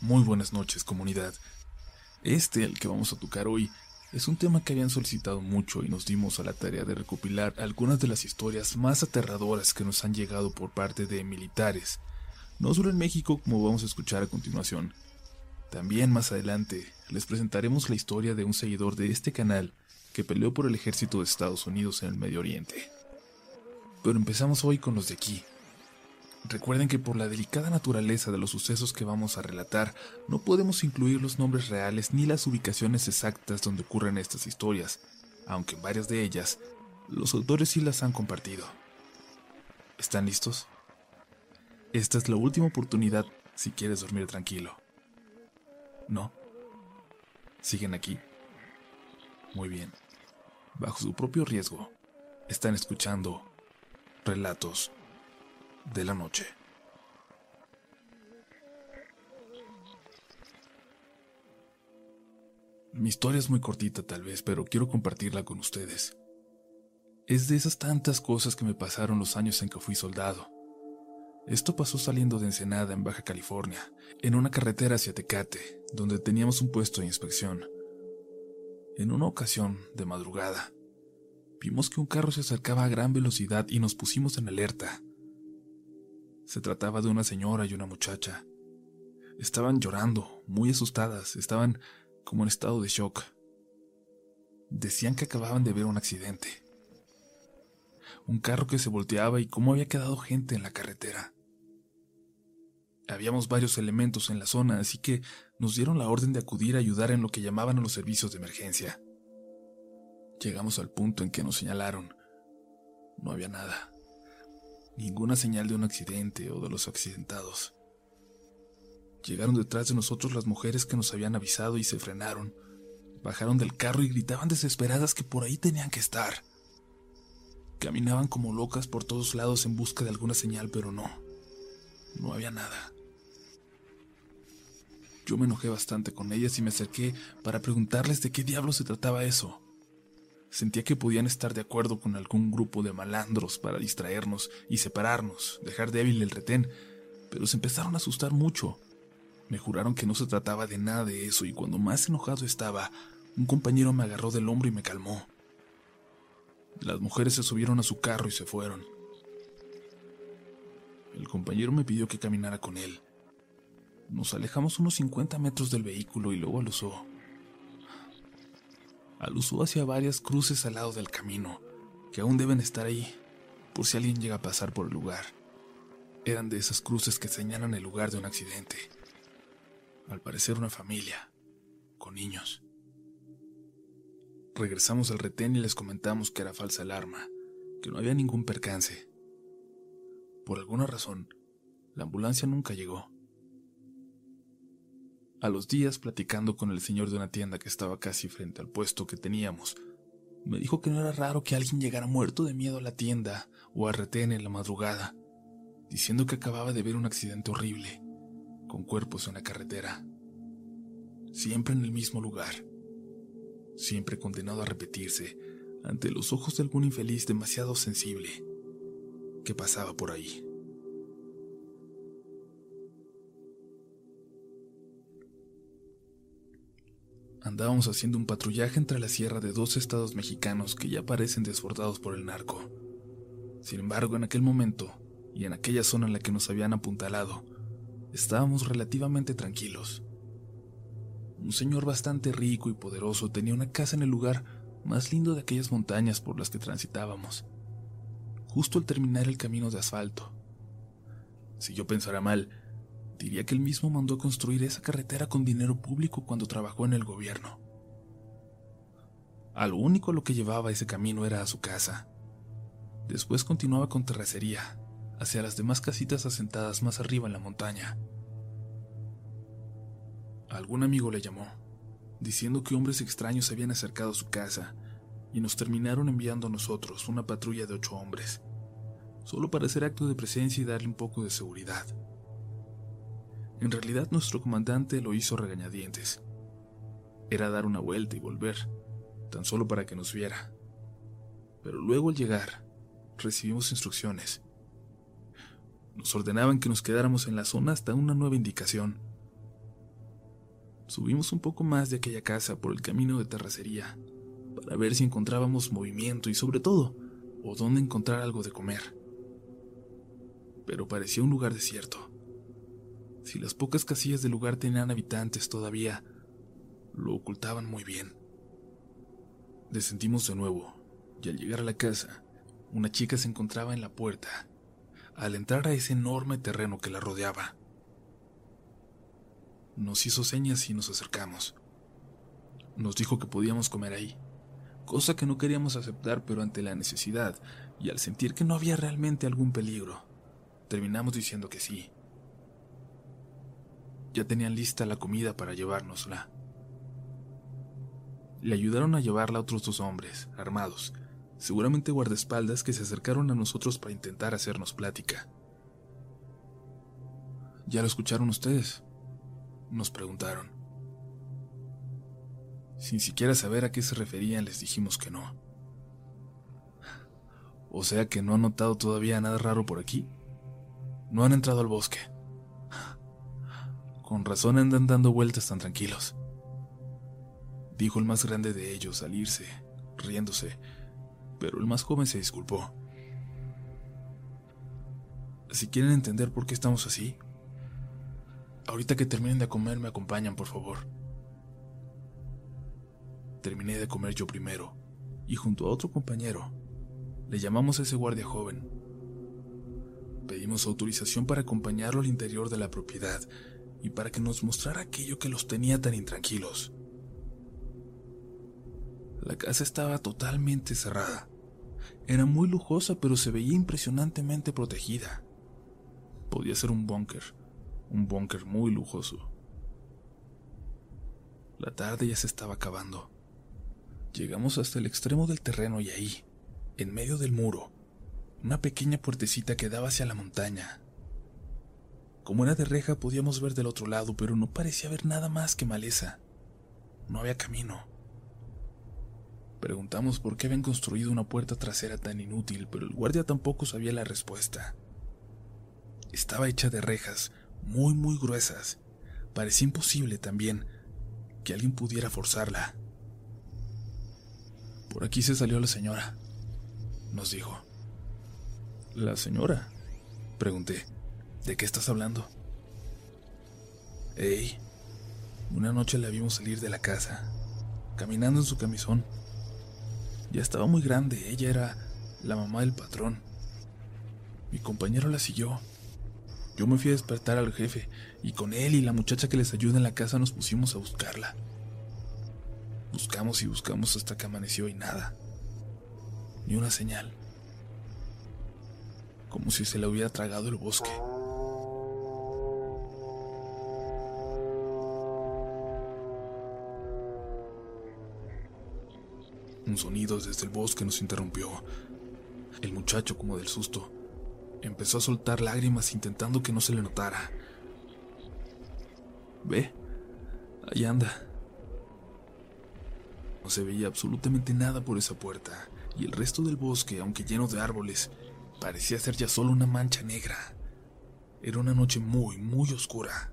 Muy buenas noches, comunidad. Este, el que vamos a tocar hoy, es un tema que habían solicitado mucho y nos dimos a la tarea de recopilar algunas de las historias más aterradoras que nos han llegado por parte de militares, no solo en México como vamos a escuchar a continuación. También más adelante les presentaremos la historia de un seguidor de este canal que peleó por el ejército de Estados Unidos en el Medio Oriente. Pero empezamos hoy con los de aquí, Recuerden que por la delicada naturaleza de los sucesos que vamos a relatar, no podemos incluir los nombres reales ni las ubicaciones exactas donde ocurren estas historias, aunque en varias de ellas, los autores sí las han compartido. ¿Están listos? Esta es la última oportunidad si quieres dormir tranquilo. ¿No? ¿Siguen aquí? Muy bien. Bajo su propio riesgo, están escuchando relatos de la noche. Mi historia es muy cortita tal vez, pero quiero compartirla con ustedes. Es de esas tantas cosas que me pasaron los años en que fui soldado. Esto pasó saliendo de Ensenada, en Baja California, en una carretera hacia Tecate, donde teníamos un puesto de inspección. En una ocasión, de madrugada, vimos que un carro se acercaba a gran velocidad y nos pusimos en alerta. Se trataba de una señora y una muchacha. Estaban llorando, muy asustadas, estaban como en estado de shock. Decían que acababan de ver un accidente. Un carro que se volteaba y cómo había quedado gente en la carretera. Habíamos varios elementos en la zona, así que nos dieron la orden de acudir a ayudar en lo que llamaban a los servicios de emergencia. Llegamos al punto en que nos señalaron. No había nada. Ninguna señal de un accidente o de los accidentados. Llegaron detrás de nosotros las mujeres que nos habían avisado y se frenaron. Bajaron del carro y gritaban desesperadas que por ahí tenían que estar. Caminaban como locas por todos lados en busca de alguna señal, pero no. No había nada. Yo me enojé bastante con ellas y me acerqué para preguntarles de qué diablo se trataba eso. Sentía que podían estar de acuerdo con algún grupo de malandros para distraernos y separarnos, dejar débil el retén, pero se empezaron a asustar mucho. Me juraron que no se trataba de nada de eso y cuando más enojado estaba, un compañero me agarró del hombro y me calmó. Las mujeres se subieron a su carro y se fueron. El compañero me pidió que caminara con él. Nos alejamos unos 50 metros del vehículo y luego alusó alusó hacia varias cruces al lado del camino, que aún deben estar ahí, por si alguien llega a pasar por el lugar. Eran de esas cruces que señalan el lugar de un accidente. Al parecer una familia, con niños. Regresamos al retén y les comentamos que era falsa alarma, que no había ningún percance. Por alguna razón, la ambulancia nunca llegó. A los días, platicando con el señor de una tienda que estaba casi frente al puesto que teníamos, me dijo que no era raro que alguien llegara muerto de miedo a la tienda o a retén en la madrugada, diciendo que acababa de ver un accidente horrible, con cuerpos en la carretera. Siempre en el mismo lugar, siempre condenado a repetirse ante los ojos de algún infeliz demasiado sensible que pasaba por ahí. Andábamos haciendo un patrullaje entre la sierra de dos estados mexicanos que ya parecen desbordados por el narco. Sin embargo, en aquel momento, y en aquella zona en la que nos habían apuntalado, estábamos relativamente tranquilos. Un señor bastante rico y poderoso tenía una casa en el lugar más lindo de aquellas montañas por las que transitábamos, justo al terminar el camino de asfalto. Si yo pensara mal, Diría que él mismo mandó a construir esa carretera con dinero público cuando trabajó en el gobierno. A lo único a lo que llevaba ese camino era a su casa. Después continuaba con terracería, hacia las demás casitas asentadas más arriba en la montaña. Algún amigo le llamó, diciendo que hombres extraños se habían acercado a su casa y nos terminaron enviando a nosotros una patrulla de ocho hombres, solo para hacer acto de presencia y darle un poco de seguridad. En realidad nuestro comandante lo hizo regañadientes. Era dar una vuelta y volver, tan solo para que nos viera. Pero luego al llegar, recibimos instrucciones. Nos ordenaban que nos quedáramos en la zona hasta una nueva indicación. Subimos un poco más de aquella casa por el camino de terracería para ver si encontrábamos movimiento y sobre todo, o dónde encontrar algo de comer. Pero parecía un lugar desierto. Si las pocas casillas del lugar tenían habitantes todavía, lo ocultaban muy bien. Descendimos de nuevo, y al llegar a la casa, una chica se encontraba en la puerta, al entrar a ese enorme terreno que la rodeaba. Nos hizo señas y nos acercamos. Nos dijo que podíamos comer ahí, cosa que no queríamos aceptar, pero ante la necesidad y al sentir que no había realmente algún peligro, terminamos diciendo que sí. Ya tenían lista la comida para llevárnosla. Le ayudaron a llevarla otros dos hombres, armados, seguramente guardaespaldas que se acercaron a nosotros para intentar hacernos plática. ¿Ya lo escucharon ustedes? Nos preguntaron. Sin siquiera saber a qué se referían, les dijimos que no. O sea que no han notado todavía nada raro por aquí. No han entrado al bosque. Con razón andan dando vueltas tan tranquilos. Dijo el más grande de ellos al irse, riéndose, pero el más joven se disculpó. Si quieren entender por qué estamos así, ahorita que terminen de comer me acompañan, por favor. Terminé de comer yo primero, y junto a otro compañero, le llamamos a ese guardia joven. Pedimos autorización para acompañarlo al interior de la propiedad y para que nos mostrara aquello que los tenía tan intranquilos. La casa estaba totalmente cerrada. Era muy lujosa, pero se veía impresionantemente protegida. Podía ser un búnker, un búnker muy lujoso. La tarde ya se estaba acabando. Llegamos hasta el extremo del terreno y ahí, en medio del muro, una pequeña puertecita que daba hacia la montaña. Como era de reja podíamos ver del otro lado, pero no parecía haber nada más que maleza. No había camino. Preguntamos por qué habían construido una puerta trasera tan inútil, pero el guardia tampoco sabía la respuesta. Estaba hecha de rejas, muy muy gruesas. Parecía imposible también que alguien pudiera forzarla. Por aquí se salió la señora, nos dijo. ¿La señora? Pregunté. ¿De qué estás hablando? Ey, una noche la vimos salir de la casa, caminando en su camisón. Ya estaba muy grande, ella era la mamá del patrón. Mi compañero la siguió. Yo me fui a despertar al jefe y con él y la muchacha que les ayuda en la casa nos pusimos a buscarla. Buscamos y buscamos hasta que amaneció y nada. Ni una señal. Como si se la hubiera tragado el bosque. Un sonido desde el bosque nos interrumpió. El muchacho, como del susto, empezó a soltar lágrimas intentando que no se le notara. Ve, ahí anda. No se veía absolutamente nada por esa puerta, y el resto del bosque, aunque lleno de árboles, parecía ser ya solo una mancha negra. Era una noche muy, muy oscura.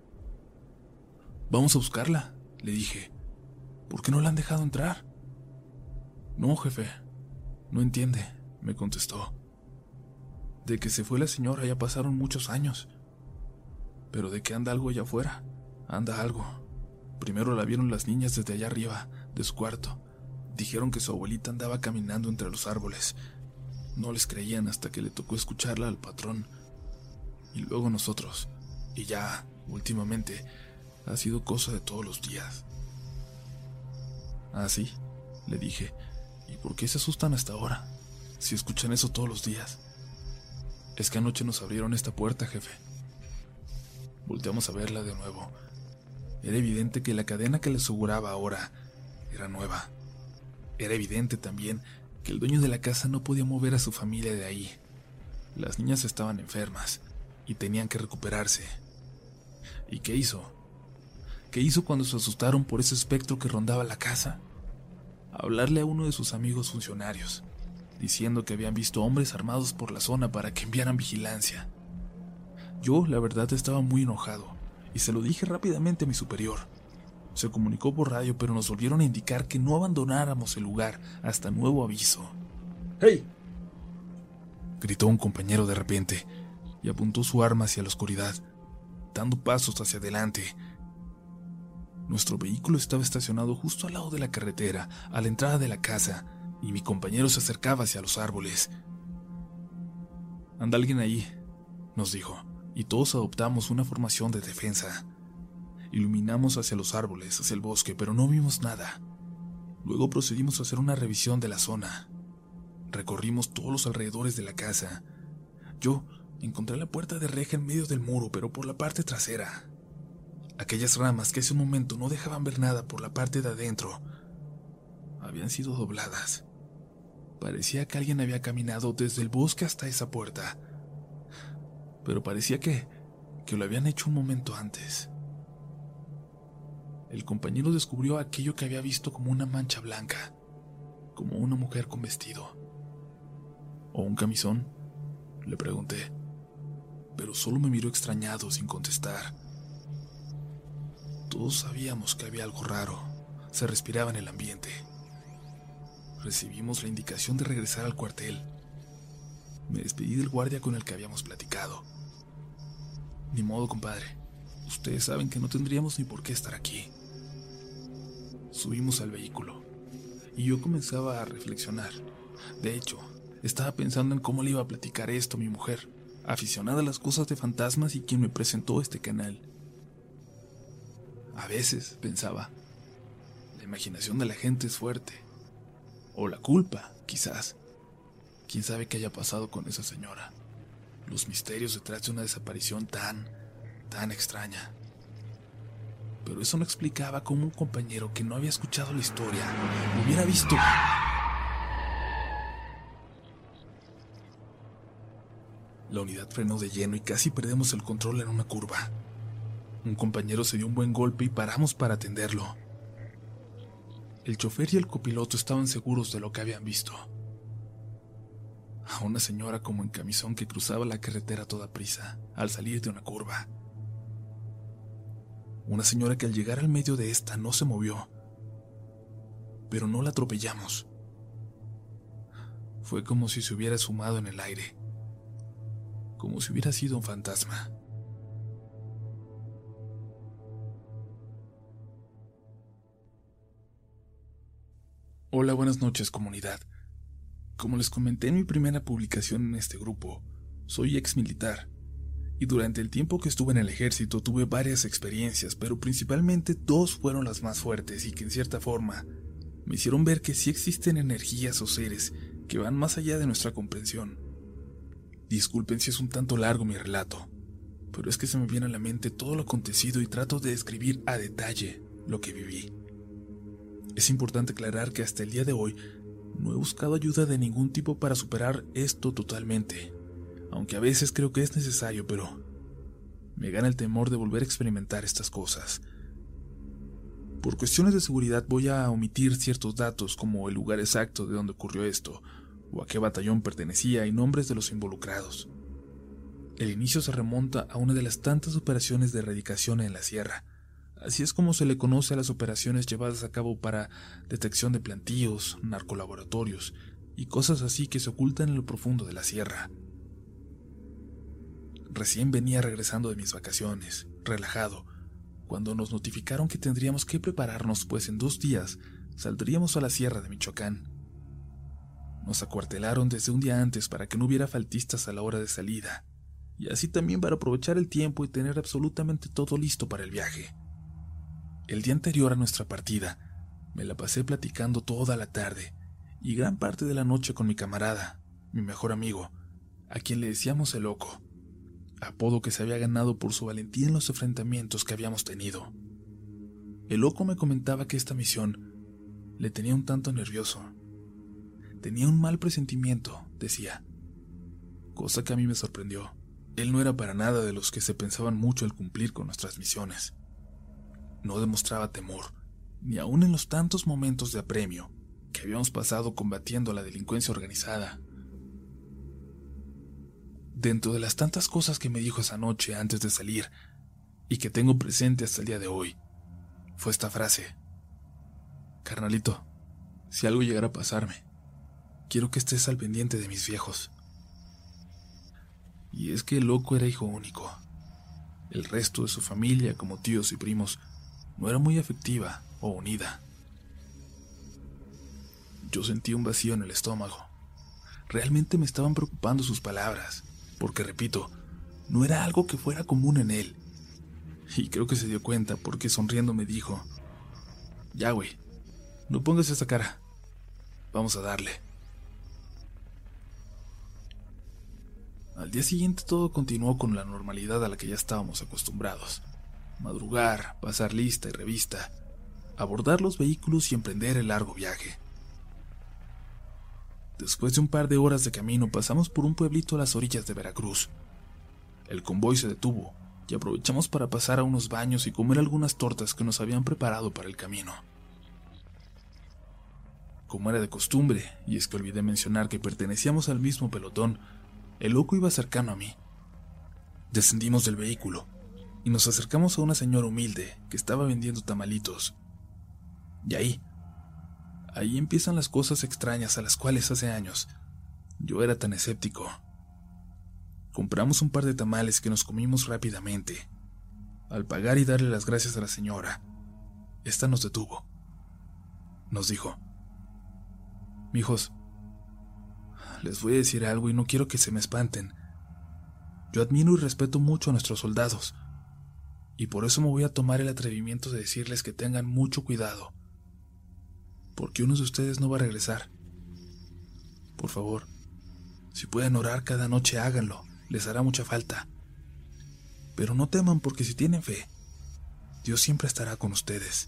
Vamos a buscarla, le dije. ¿Por qué no la han dejado entrar? No, jefe. No entiende, me contestó. De que se fue la señora ya pasaron muchos años. Pero de que anda algo allá afuera, anda algo. Primero la vieron las niñas desde allá arriba, de su cuarto. Dijeron que su abuelita andaba caminando entre los árboles. No les creían hasta que le tocó escucharla al patrón. Y luego nosotros. Y ya, últimamente, ha sido cosa de todos los días. Ah, sí, le dije. ¿Y por qué se asustan hasta ahora? Si escuchan eso todos los días. Es que anoche nos abrieron esta puerta, jefe. Volteamos a verla de nuevo. Era evidente que la cadena que le aseguraba ahora era nueva. Era evidente también que el dueño de la casa no podía mover a su familia de ahí. Las niñas estaban enfermas y tenían que recuperarse. ¿Y qué hizo? ¿Qué hizo cuando se asustaron por ese espectro que rondaba la casa? Hablarle a uno de sus amigos funcionarios, diciendo que habían visto hombres armados por la zona para que enviaran vigilancia. Yo, la verdad, estaba muy enojado y se lo dije rápidamente a mi superior. Se comunicó por radio, pero nos volvieron a indicar que no abandonáramos el lugar hasta nuevo aviso. ¡Hey! gritó un compañero de repente y apuntó su arma hacia la oscuridad, dando pasos hacia adelante. Nuestro vehículo estaba estacionado justo al lado de la carretera, a la entrada de la casa, y mi compañero se acercaba hacia los árboles. Anda alguien ahí, nos dijo, y todos adoptamos una formación de defensa. Iluminamos hacia los árboles, hacia el bosque, pero no vimos nada. Luego procedimos a hacer una revisión de la zona. Recorrimos todos los alrededores de la casa. Yo encontré la puerta de reja en medio del muro, pero por la parte trasera. Aquellas ramas que hace un momento no dejaban ver nada por la parte de adentro habían sido dobladas. Parecía que alguien había caminado desde el bosque hasta esa puerta. Pero parecía que, que lo habían hecho un momento antes el compañero descubrió aquello que había visto como una mancha blanca, como una mujer con vestido. ¿O un camisón? Le pregunté, pero solo me miró extrañado sin contestar. Todos sabíamos que había algo raro, se respiraba en el ambiente. Recibimos la indicación de regresar al cuartel. Me despedí del guardia con el que habíamos platicado. Ni modo, compadre. Ustedes saben que no tendríamos ni por qué estar aquí. Subimos al vehículo y yo comenzaba a reflexionar. De hecho, estaba pensando en cómo le iba a platicar esto a mi mujer, aficionada a las cosas de fantasmas y quien me presentó este canal. A veces, pensaba, la imaginación de la gente es fuerte. O la culpa, quizás. ¿Quién sabe qué haya pasado con esa señora? Los misterios detrás de una desaparición tan, tan extraña pero eso no explicaba cómo un compañero que no había escuchado la historia hubiera visto... La unidad frenó de lleno y casi perdemos el control en una curva. Un compañero se dio un buen golpe y paramos para atenderlo. El chofer y el copiloto estaban seguros de lo que habían visto. A una señora como en camisón que cruzaba la carretera a toda prisa al salir de una curva. Una señora que al llegar al medio de esta no se movió. Pero no la atropellamos. Fue como si se hubiera sumado en el aire. Como si hubiera sido un fantasma. Hola, buenas noches comunidad. Como les comenté en mi primera publicación en este grupo, soy ex militar y durante el tiempo que estuve en el ejército tuve varias experiencias, pero principalmente dos fueron las más fuertes y que en cierta forma me hicieron ver que sí existen energías o seres que van más allá de nuestra comprensión. Disculpen si es un tanto largo mi relato, pero es que se me viene a la mente todo lo acontecido y trato de describir a detalle lo que viví. Es importante aclarar que hasta el día de hoy no he buscado ayuda de ningún tipo para superar esto totalmente aunque a veces creo que es necesario, pero me gana el temor de volver a experimentar estas cosas. Por cuestiones de seguridad voy a omitir ciertos datos como el lugar exacto de donde ocurrió esto, o a qué batallón pertenecía y nombres de los involucrados. El inicio se remonta a una de las tantas operaciones de erradicación en la sierra. Así es como se le conoce a las operaciones llevadas a cabo para detección de plantíos, narcolaboratorios y cosas así que se ocultan en lo profundo de la sierra. Recién venía regresando de mis vacaciones, relajado, cuando nos notificaron que tendríamos que prepararnos, pues en dos días saldríamos a la sierra de Michoacán. Nos acuartelaron desde un día antes para que no hubiera faltistas a la hora de salida, y así también para aprovechar el tiempo y tener absolutamente todo listo para el viaje. El día anterior a nuestra partida, me la pasé platicando toda la tarde y gran parte de la noche con mi camarada, mi mejor amigo, a quien le decíamos el loco apodo que se había ganado por su valentía en los enfrentamientos que habíamos tenido. El loco me comentaba que esta misión le tenía un tanto nervioso. Tenía un mal presentimiento, decía, cosa que a mí me sorprendió. Él no era para nada de los que se pensaban mucho al cumplir con nuestras misiones. No demostraba temor, ni aun en los tantos momentos de apremio que habíamos pasado combatiendo la delincuencia organizada Dentro de las tantas cosas que me dijo esa noche antes de salir y que tengo presente hasta el día de hoy, fue esta frase. Carnalito, si algo llegara a pasarme, quiero que estés al pendiente de mis viejos. Y es que el loco era hijo único. El resto de su familia, como tíos y primos, no era muy afectiva o unida. Yo sentí un vacío en el estómago. Realmente me estaban preocupando sus palabras, porque repito, no era algo que fuera común en él. Y creo que se dio cuenta porque sonriendo me dijo, ya güey, no pongas esa cara, vamos a darle. Al día siguiente todo continuó con la normalidad a la que ya estábamos acostumbrados. Madrugar, pasar lista y revista, abordar los vehículos y emprender el largo viaje. Después de un par de horas de camino pasamos por un pueblito a las orillas de Veracruz. El convoy se detuvo y aprovechamos para pasar a unos baños y comer algunas tortas que nos habían preparado para el camino. Como era de costumbre, y es que olvidé mencionar que pertenecíamos al mismo pelotón, el loco iba cercano a mí. Descendimos del vehículo y nos acercamos a una señora humilde que estaba vendiendo tamalitos. Y ahí, ahí empiezan las cosas extrañas a las cuales hace años yo era tan escéptico. Compramos un par de tamales que nos comimos rápidamente. Al pagar y darle las gracias a la señora, esta nos detuvo. Nos dijo: Mijos, les voy a decir algo y no quiero que se me espanten. Yo admiro y respeto mucho a nuestros soldados, y por eso me voy a tomar el atrevimiento de decirles que tengan mucho cuidado, porque uno de ustedes no va a regresar. Por favor, si pueden orar cada noche, háganlo, les hará mucha falta. Pero no teman porque si tienen fe, Dios siempre estará con ustedes.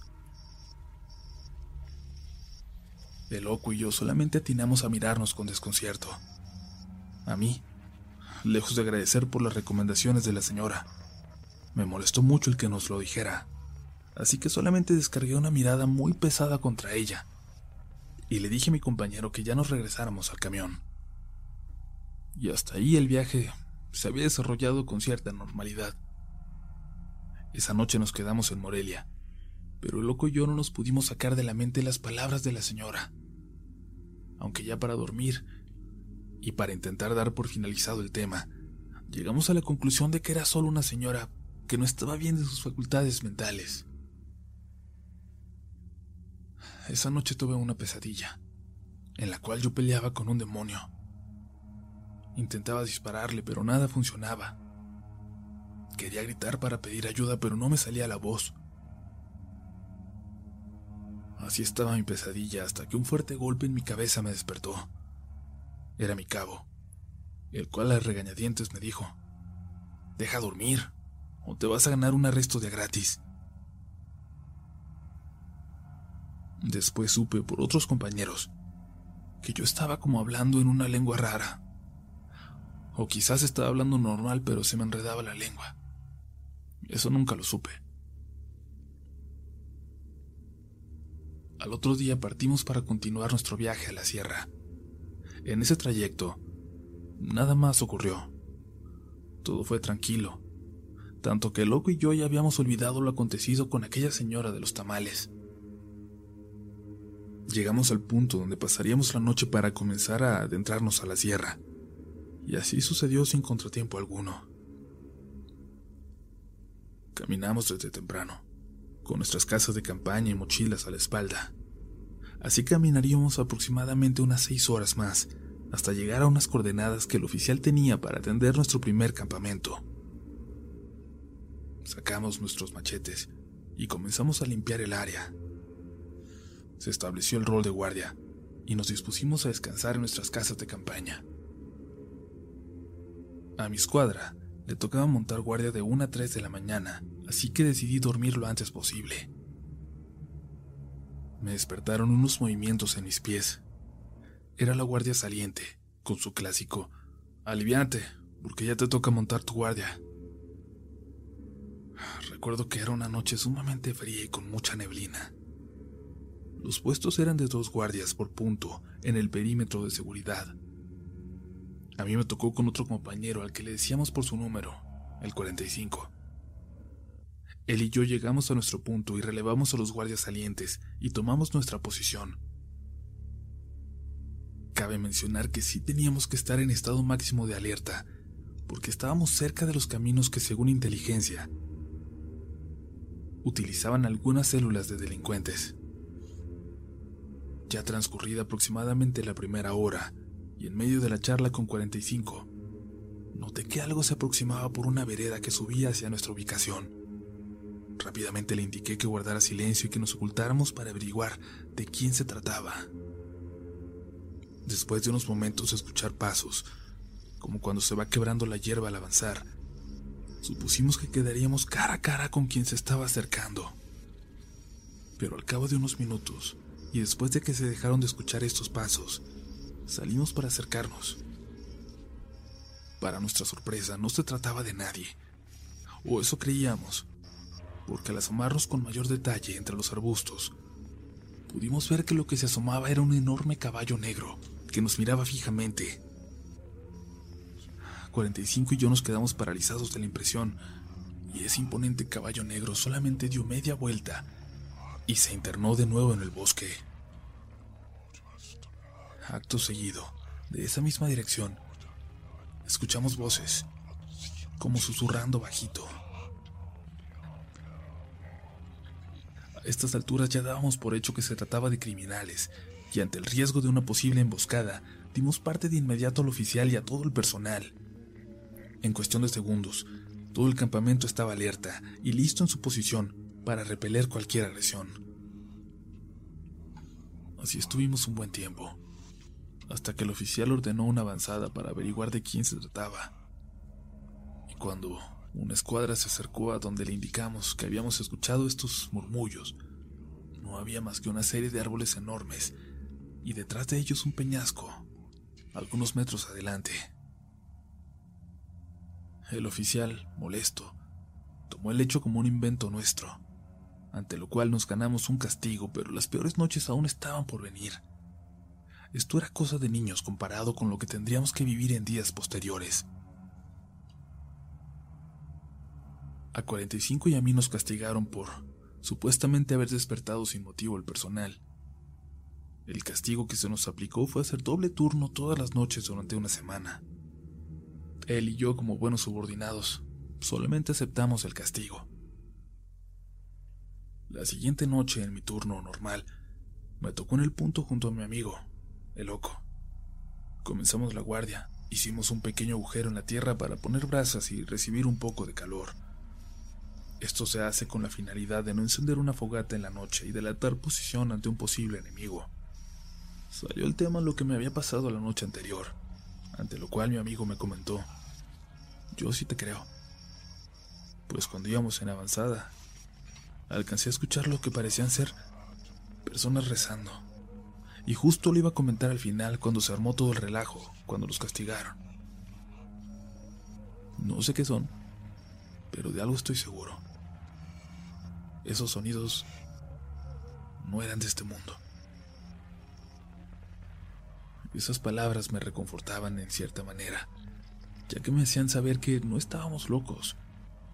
El loco y yo solamente atinamos a mirarnos con desconcierto. A mí, lejos de agradecer por las recomendaciones de la señora, me molestó mucho el que nos lo dijera, así que solamente descargué una mirada muy pesada contra ella y le dije a mi compañero que ya nos regresáramos al camión. Y hasta ahí el viaje se había desarrollado con cierta normalidad. Esa noche nos quedamos en Morelia, pero el loco y yo no nos pudimos sacar de la mente las palabras de la señora aunque ya para dormir, y para intentar dar por finalizado el tema, llegamos a la conclusión de que era solo una señora que no estaba bien de sus facultades mentales. Esa noche tuve una pesadilla, en la cual yo peleaba con un demonio. Intentaba dispararle, pero nada funcionaba. Quería gritar para pedir ayuda, pero no me salía la voz. Así estaba mi pesadilla hasta que un fuerte golpe en mi cabeza me despertó. Era mi cabo, el cual a regañadientes me dijo, Deja dormir, o te vas a ganar un arresto de gratis. Después supe por otros compañeros que yo estaba como hablando en una lengua rara. O quizás estaba hablando normal pero se me enredaba la lengua. Eso nunca lo supe. Al otro día partimos para continuar nuestro viaje a la sierra. En ese trayecto, nada más ocurrió. Todo fue tranquilo, tanto que loco y yo ya habíamos olvidado lo acontecido con aquella señora de los tamales. Llegamos al punto donde pasaríamos la noche para comenzar a adentrarnos a la sierra, y así sucedió sin contratiempo alguno. Caminamos desde temprano con nuestras casas de campaña y mochilas a la espalda. Así caminaríamos aproximadamente unas seis horas más, hasta llegar a unas coordenadas que el oficial tenía para atender nuestro primer campamento. Sacamos nuestros machetes y comenzamos a limpiar el área. Se estableció el rol de guardia y nos dispusimos a descansar en nuestras casas de campaña. A mi escuadra le tocaba montar guardia de 1 a 3 de la mañana, así que decidí dormir lo antes posible. Me despertaron unos movimientos en mis pies. Era la guardia saliente, con su clásico, aliviante, porque ya te toca montar tu guardia. Recuerdo que era una noche sumamente fría y con mucha neblina. Los puestos eran de dos guardias por punto en el perímetro de seguridad, a mí me tocó con otro compañero al que le decíamos por su número, el 45. Él y yo llegamos a nuestro punto y relevamos a los guardias salientes y tomamos nuestra posición. Cabe mencionar que sí teníamos que estar en estado máximo de alerta, porque estábamos cerca de los caminos que según inteligencia utilizaban algunas células de delincuentes. Ya transcurrida aproximadamente la primera hora, y en medio de la charla con 45, noté que algo se aproximaba por una vereda que subía hacia nuestra ubicación. Rápidamente le indiqué que guardara silencio y que nos ocultáramos para averiguar de quién se trataba. Después de unos momentos de escuchar pasos, como cuando se va quebrando la hierba al avanzar, supusimos que quedaríamos cara a cara con quien se estaba acercando. Pero al cabo de unos minutos, y después de que se dejaron de escuchar estos pasos, salimos para acercarnos. Para nuestra sorpresa, no se trataba de nadie, o eso creíamos, porque al asomarnos con mayor detalle entre los arbustos, pudimos ver que lo que se asomaba era un enorme caballo negro, que nos miraba fijamente. 45 y yo nos quedamos paralizados de la impresión, y ese imponente caballo negro solamente dio media vuelta y se internó de nuevo en el bosque. Acto seguido, de esa misma dirección, escuchamos voces, como susurrando bajito. A estas alturas ya dábamos por hecho que se trataba de criminales, y ante el riesgo de una posible emboscada, dimos parte de inmediato al oficial y a todo el personal. En cuestión de segundos, todo el campamento estaba alerta y listo en su posición para repeler cualquier agresión. Así estuvimos un buen tiempo, hasta que el oficial ordenó una avanzada para averiguar de quién se trataba. Y cuando una escuadra se acercó a donde le indicamos que habíamos escuchado estos murmullos, no había más que una serie de árboles enormes y detrás de ellos un peñasco, algunos metros adelante. El oficial, molesto, tomó el hecho como un invento nuestro, ante lo cual nos ganamos un castigo, pero las peores noches aún estaban por venir. Esto era cosa de niños comparado con lo que tendríamos que vivir en días posteriores. A 45 y a mí nos castigaron por supuestamente haber despertado sin motivo el personal el castigo que se nos aplicó fue hacer doble turno todas las noches durante una semana. Él y yo, como buenos subordinados, solamente aceptamos el castigo. La siguiente noche, en mi turno normal, me tocó en el punto junto a mi amigo, el loco. Comenzamos la guardia, hicimos un pequeño agujero en la tierra para poner brasas y recibir un poco de calor. Esto se hace con la finalidad de no encender una fogata en la noche y delatar posición ante un posible enemigo. Salió el tema lo que me había pasado la noche anterior, ante lo cual mi amigo me comentó, yo sí te creo. Pues cuando íbamos en avanzada, alcancé a escuchar lo que parecían ser personas rezando. Y justo lo iba a comentar al final cuando se armó todo el relajo, cuando los castigaron. No sé qué son, pero de algo estoy seguro. Esos sonidos no eran de este mundo. Esas palabras me reconfortaban en cierta manera, ya que me hacían saber que no estábamos locos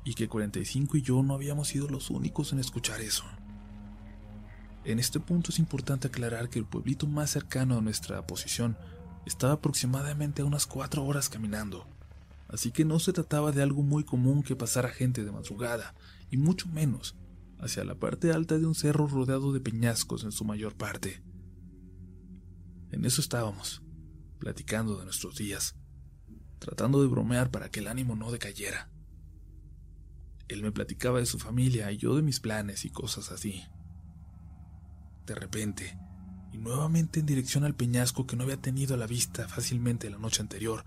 y que 45 y yo no habíamos sido los únicos en escuchar eso. En este punto es importante aclarar que el pueblito más cercano a nuestra posición estaba aproximadamente a unas cuatro horas caminando, así que no se trataba de algo muy común que pasara gente de madrugada, y mucho menos hacia la parte alta de un cerro rodeado de peñascos en su mayor parte. En eso estábamos, platicando de nuestros días, tratando de bromear para que el ánimo no decayera. Él me platicaba de su familia y yo de mis planes y cosas así. De repente, y nuevamente en dirección al peñasco que no había tenido a la vista fácilmente la noche anterior,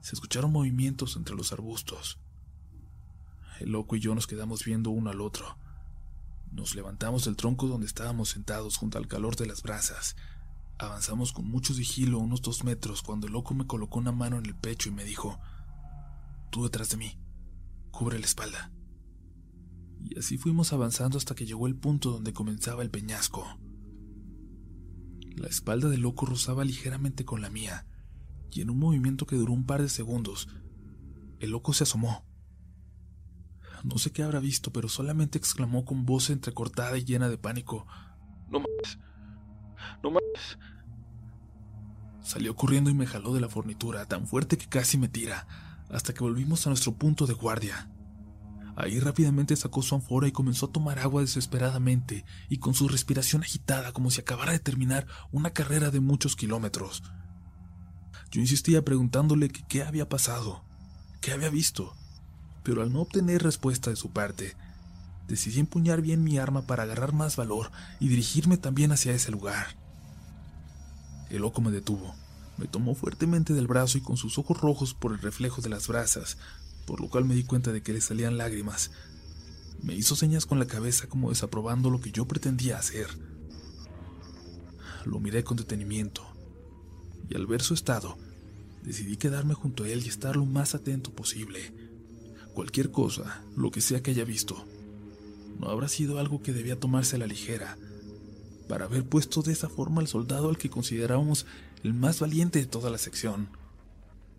se escucharon movimientos entre los arbustos. El loco y yo nos quedamos viendo uno al otro. Nos levantamos del tronco donde estábamos sentados junto al calor de las brasas Avanzamos con mucho sigilo unos dos metros cuando el loco me colocó una mano en el pecho y me dijo, tú detrás de mí, cubre la espalda. Y así fuimos avanzando hasta que llegó el punto donde comenzaba el peñasco. La espalda del loco rozaba ligeramente con la mía, y en un movimiento que duró un par de segundos, el loco se asomó. No sé qué habrá visto, pero solamente exclamó con voz entrecortada y llena de pánico. No mames. No mames. Salió corriendo y me jaló de la fornitura, tan fuerte que casi me tira, hasta que volvimos a nuestro punto de guardia. Ahí rápidamente sacó su anfora y comenzó a tomar agua desesperadamente y con su respiración agitada como si acabara de terminar una carrera de muchos kilómetros. Yo insistía preguntándole que qué había pasado, qué había visto, pero al no obtener respuesta de su parte, decidí empuñar bien mi arma para agarrar más valor y dirigirme también hacia ese lugar. El loco me detuvo, me tomó fuertemente del brazo y con sus ojos rojos por el reflejo de las brasas, por lo cual me di cuenta de que le salían lágrimas, me hizo señas con la cabeza como desaprobando lo que yo pretendía hacer. Lo miré con detenimiento, y al ver su estado, decidí quedarme junto a él y estar lo más atento posible. Cualquier cosa, lo que sea que haya visto, no habrá sido algo que debía tomarse a la ligera, para haber puesto de esa forma al soldado al que considerábamos el más valiente de toda la sección,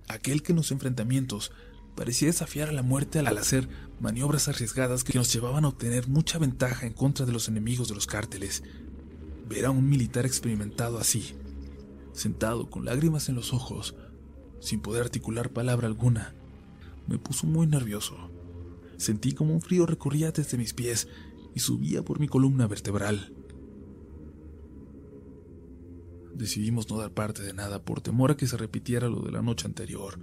aquel que en los enfrentamientos parecía desafiar a la muerte al hacer maniobras arriesgadas que nos llevaban a obtener mucha ventaja en contra de los enemigos de los cárteles. Ver a un militar experimentado así, sentado con lágrimas en los ojos, sin poder articular palabra alguna, me puso muy nervioso. Sentí como un frío recorría desde mis pies y subía por mi columna vertebral. Decidimos no dar parte de nada por temor a que se repitiera lo de la noche anterior,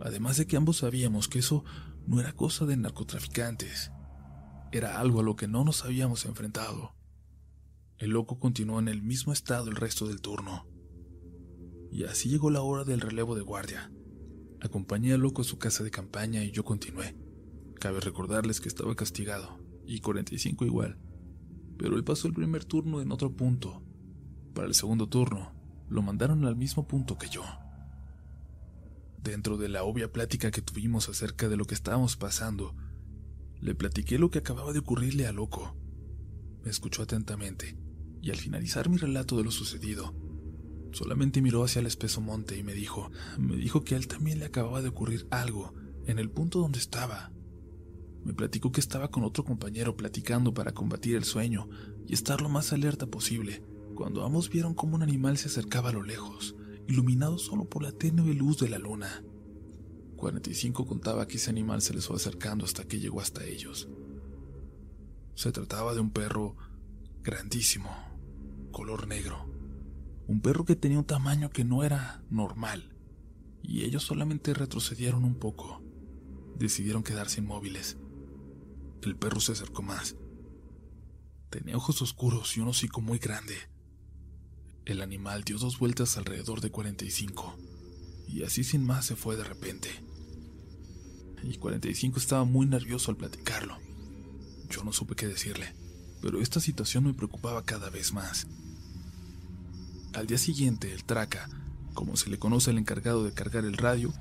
además de que ambos sabíamos que eso no era cosa de narcotraficantes, era algo a lo que no nos habíamos enfrentado. El loco continuó en el mismo estado el resto del turno. Y así llegó la hora del relevo de guardia. Acompañé al loco a su casa de campaña y yo continué. Cabe recordarles que estaba castigado, y 45 igual. Pero él pasó el primer turno en otro punto. Para el segundo turno, lo mandaron al mismo punto que yo. Dentro de la obvia plática que tuvimos acerca de lo que estábamos pasando, le platiqué lo que acababa de ocurrirle a Loco. Me escuchó atentamente, y al finalizar mi relato de lo sucedido, Solamente miró hacia el espeso monte y me dijo, me dijo que a él también le acababa de ocurrir algo en el punto donde estaba. Me platicó que estaba con otro compañero platicando para combatir el sueño y estar lo más alerta posible, cuando ambos vieron cómo un animal se acercaba a lo lejos, iluminado solo por la tenue luz de la luna. 45 contaba que ese animal se les fue acercando hasta que llegó hasta ellos. Se trataba de un perro grandísimo, color negro un perro que tenía un tamaño que no era normal, y ellos solamente retrocedieron un poco. Decidieron quedarse inmóviles. El perro se acercó más. Tenía ojos oscuros y un hocico muy grande. El animal dio dos vueltas alrededor de 45, y así sin más se fue de repente. Y 45 estaba muy nervioso al platicarlo. Yo no supe qué decirle, pero esta situación me preocupaba cada vez más. Al día siguiente, el traca, como se le conoce al encargado de cargar el radio,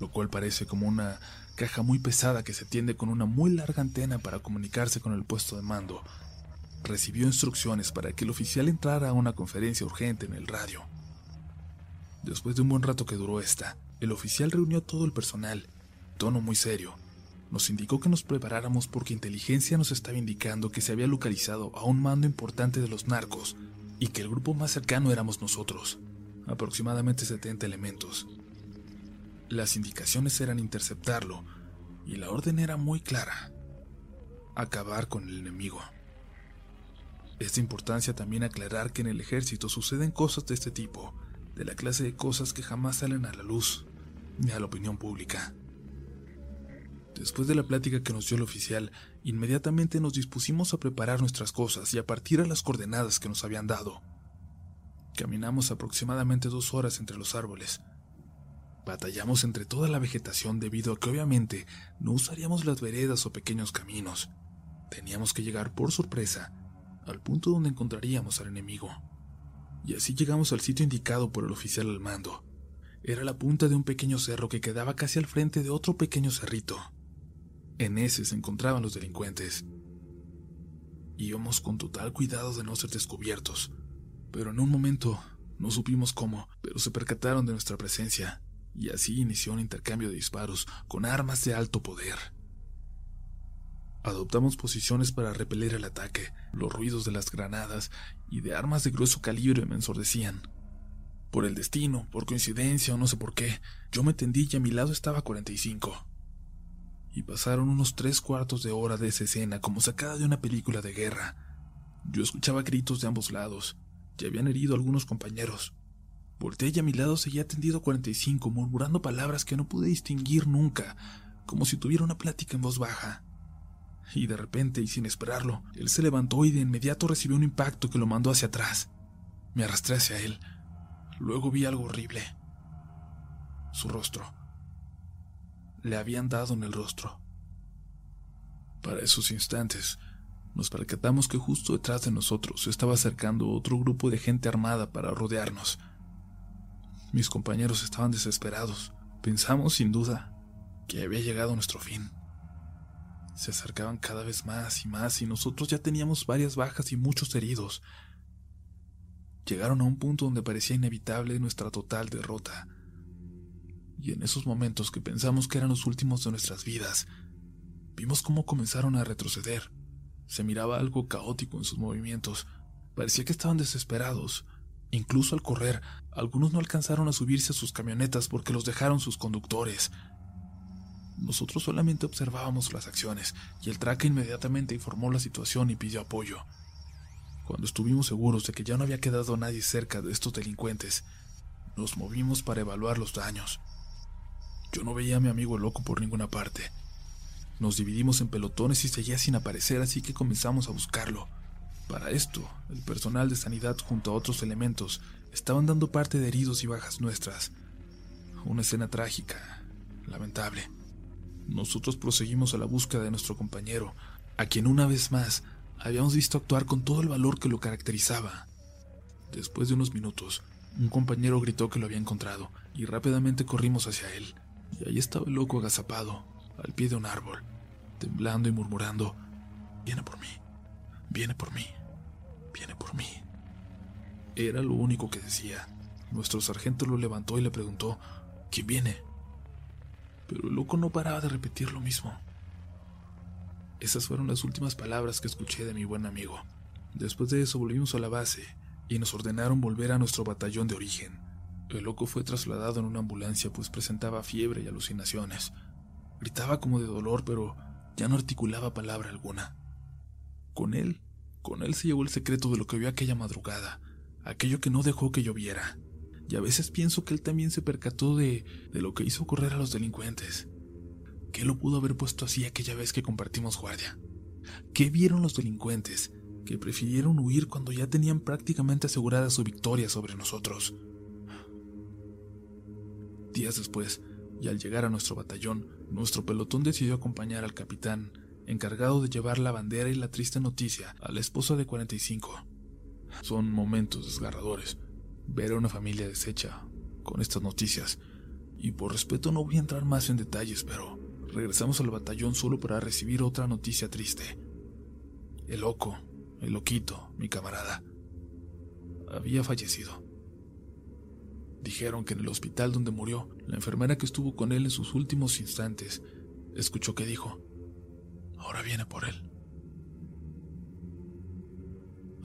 lo cual parece como una caja muy pesada que se tiende con una muy larga antena para comunicarse con el puesto de mando, recibió instrucciones para que el oficial entrara a una conferencia urgente en el radio. Después de un buen rato que duró esta, el oficial reunió todo el personal, tono muy serio. Nos indicó que nos preparáramos porque inteligencia nos estaba indicando que se había localizado a un mando importante de los narcos y que el grupo más cercano éramos nosotros, aproximadamente 70 elementos. Las indicaciones eran interceptarlo y la orden era muy clara, acabar con el enemigo. Es de importancia también aclarar que en el ejército suceden cosas de este tipo, de la clase de cosas que jamás salen a la luz ni a la opinión pública. Después de la plática que nos dio el oficial, inmediatamente nos dispusimos a preparar nuestras cosas y a partir a las coordenadas que nos habían dado. Caminamos aproximadamente dos horas entre los árboles. Batallamos entre toda la vegetación debido a que obviamente no usaríamos las veredas o pequeños caminos. Teníamos que llegar por sorpresa al punto donde encontraríamos al enemigo. Y así llegamos al sitio indicado por el oficial al mando. Era la punta de un pequeño cerro que quedaba casi al frente de otro pequeño cerrito. En ese se encontraban los delincuentes. Íbamos con total cuidado de no ser descubiertos, pero en un momento no supimos cómo, pero se percataron de nuestra presencia, y así inició un intercambio de disparos con armas de alto poder. Adoptamos posiciones para repeler el ataque. Los ruidos de las granadas y de armas de grueso calibre me ensordecían. Por el destino, por coincidencia o no sé por qué, yo me tendí y a mi lado estaba 45. Y pasaron unos tres cuartos de hora de esa escena como sacada de una película de guerra. Yo escuchaba gritos de ambos lados. Ya habían herido algunos compañeros. Volteé y a mi lado seguía tendido 45, murmurando palabras que no pude distinguir nunca, como si tuviera una plática en voz baja. Y de repente, y sin esperarlo, él se levantó y de inmediato recibió un impacto que lo mandó hacia atrás. Me arrastré hacia él. Luego vi algo horrible. Su rostro. Le habían dado en el rostro. Para esos instantes, nos percatamos que justo detrás de nosotros se estaba acercando otro grupo de gente armada para rodearnos. Mis compañeros estaban desesperados. Pensamos, sin duda, que había llegado nuestro fin. Se acercaban cada vez más y más y nosotros ya teníamos varias bajas y muchos heridos. Llegaron a un punto donde parecía inevitable nuestra total derrota. Y en esos momentos que pensamos que eran los últimos de nuestras vidas, vimos cómo comenzaron a retroceder. Se miraba algo caótico en sus movimientos. Parecía que estaban desesperados. Incluso al correr, algunos no alcanzaron a subirse a sus camionetas porque los dejaron sus conductores. Nosotros solamente observábamos las acciones y el traque inmediatamente informó la situación y pidió apoyo. Cuando estuvimos seguros de que ya no había quedado nadie cerca de estos delincuentes, nos movimos para evaluar los daños. Yo no veía a mi amigo loco por ninguna parte. Nos dividimos en pelotones y seguía sin aparecer, así que comenzamos a buscarlo. Para esto, el personal de sanidad junto a otros elementos estaban dando parte de heridos y bajas nuestras. Una escena trágica, lamentable. Nosotros proseguimos a la búsqueda de nuestro compañero, a quien una vez más habíamos visto actuar con todo el valor que lo caracterizaba. Después de unos minutos, un compañero gritó que lo había encontrado y rápidamente corrimos hacia él. Y ahí estaba el loco agazapado, al pie de un árbol, temblando y murmurando, viene por mí, viene por mí, viene por mí. Era lo único que decía. Nuestro sargento lo levantó y le preguntó, ¿quién viene? Pero el loco no paraba de repetir lo mismo. Esas fueron las últimas palabras que escuché de mi buen amigo. Después de eso volvimos a la base y nos ordenaron volver a nuestro batallón de origen. El loco fue trasladado en una ambulancia pues presentaba fiebre y alucinaciones. Gritaba como de dolor, pero ya no articulaba palabra alguna. Con él, con él se llevó el secreto de lo que vio aquella madrugada, aquello que no dejó que lloviera. Y a veces pienso que él también se percató de, de lo que hizo correr a los delincuentes. ¿Qué lo pudo haber puesto así aquella vez que compartimos guardia? ¿Qué vieron los delincuentes que prefirieron huir cuando ya tenían prácticamente asegurada su victoria sobre nosotros? Días después, y al llegar a nuestro batallón, nuestro pelotón decidió acompañar al capitán, encargado de llevar la bandera y la triste noticia a la esposa de 45. Son momentos desgarradores ver a una familia deshecha con estas noticias, y por respeto no voy a entrar más en detalles, pero regresamos al batallón solo para recibir otra noticia triste. El loco, el loquito, mi camarada, había fallecido. Dijeron que en el hospital donde murió, la enfermera que estuvo con él en sus últimos instantes, escuchó que dijo, ahora viene por él.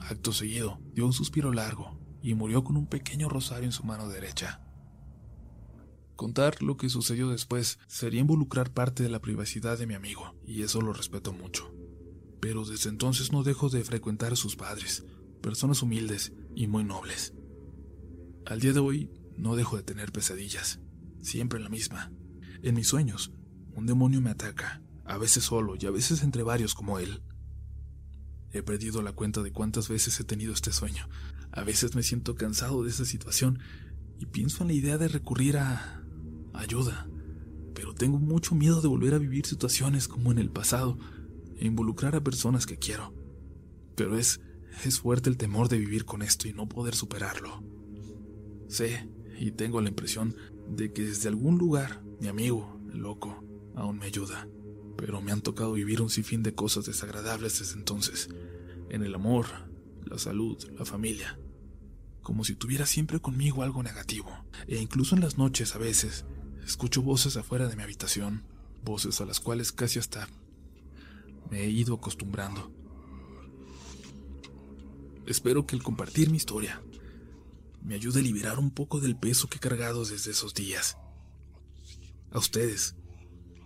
Acto seguido, dio un suspiro largo y murió con un pequeño rosario en su mano derecha. Contar lo que sucedió después sería involucrar parte de la privacidad de mi amigo, y eso lo respeto mucho. Pero desde entonces no dejo de frecuentar a sus padres, personas humildes y muy nobles. Al día de hoy no dejo de tener pesadillas, siempre la misma. En mis sueños, un demonio me ataca, a veces solo y a veces entre varios como él. He perdido la cuenta de cuántas veces he tenido este sueño. A veces me siento cansado de esa situación y pienso en la idea de recurrir a ayuda, pero tengo mucho miedo de volver a vivir situaciones como en el pasado e involucrar a personas que quiero. Pero es es fuerte el temor de vivir con esto y no poder superarlo. Sé y tengo la impresión de que desde algún lugar mi amigo, el loco, aún me ayuda. Pero me han tocado vivir un sinfín de cosas desagradables desde entonces. En el amor, la salud, la familia. Como si tuviera siempre conmigo algo negativo. E incluso en las noches a veces escucho voces afuera de mi habitación. Voces a las cuales casi hasta me he ido acostumbrando. Espero que el compartir mi historia me ayude a liberar un poco del peso que he cargado desde esos días. A ustedes,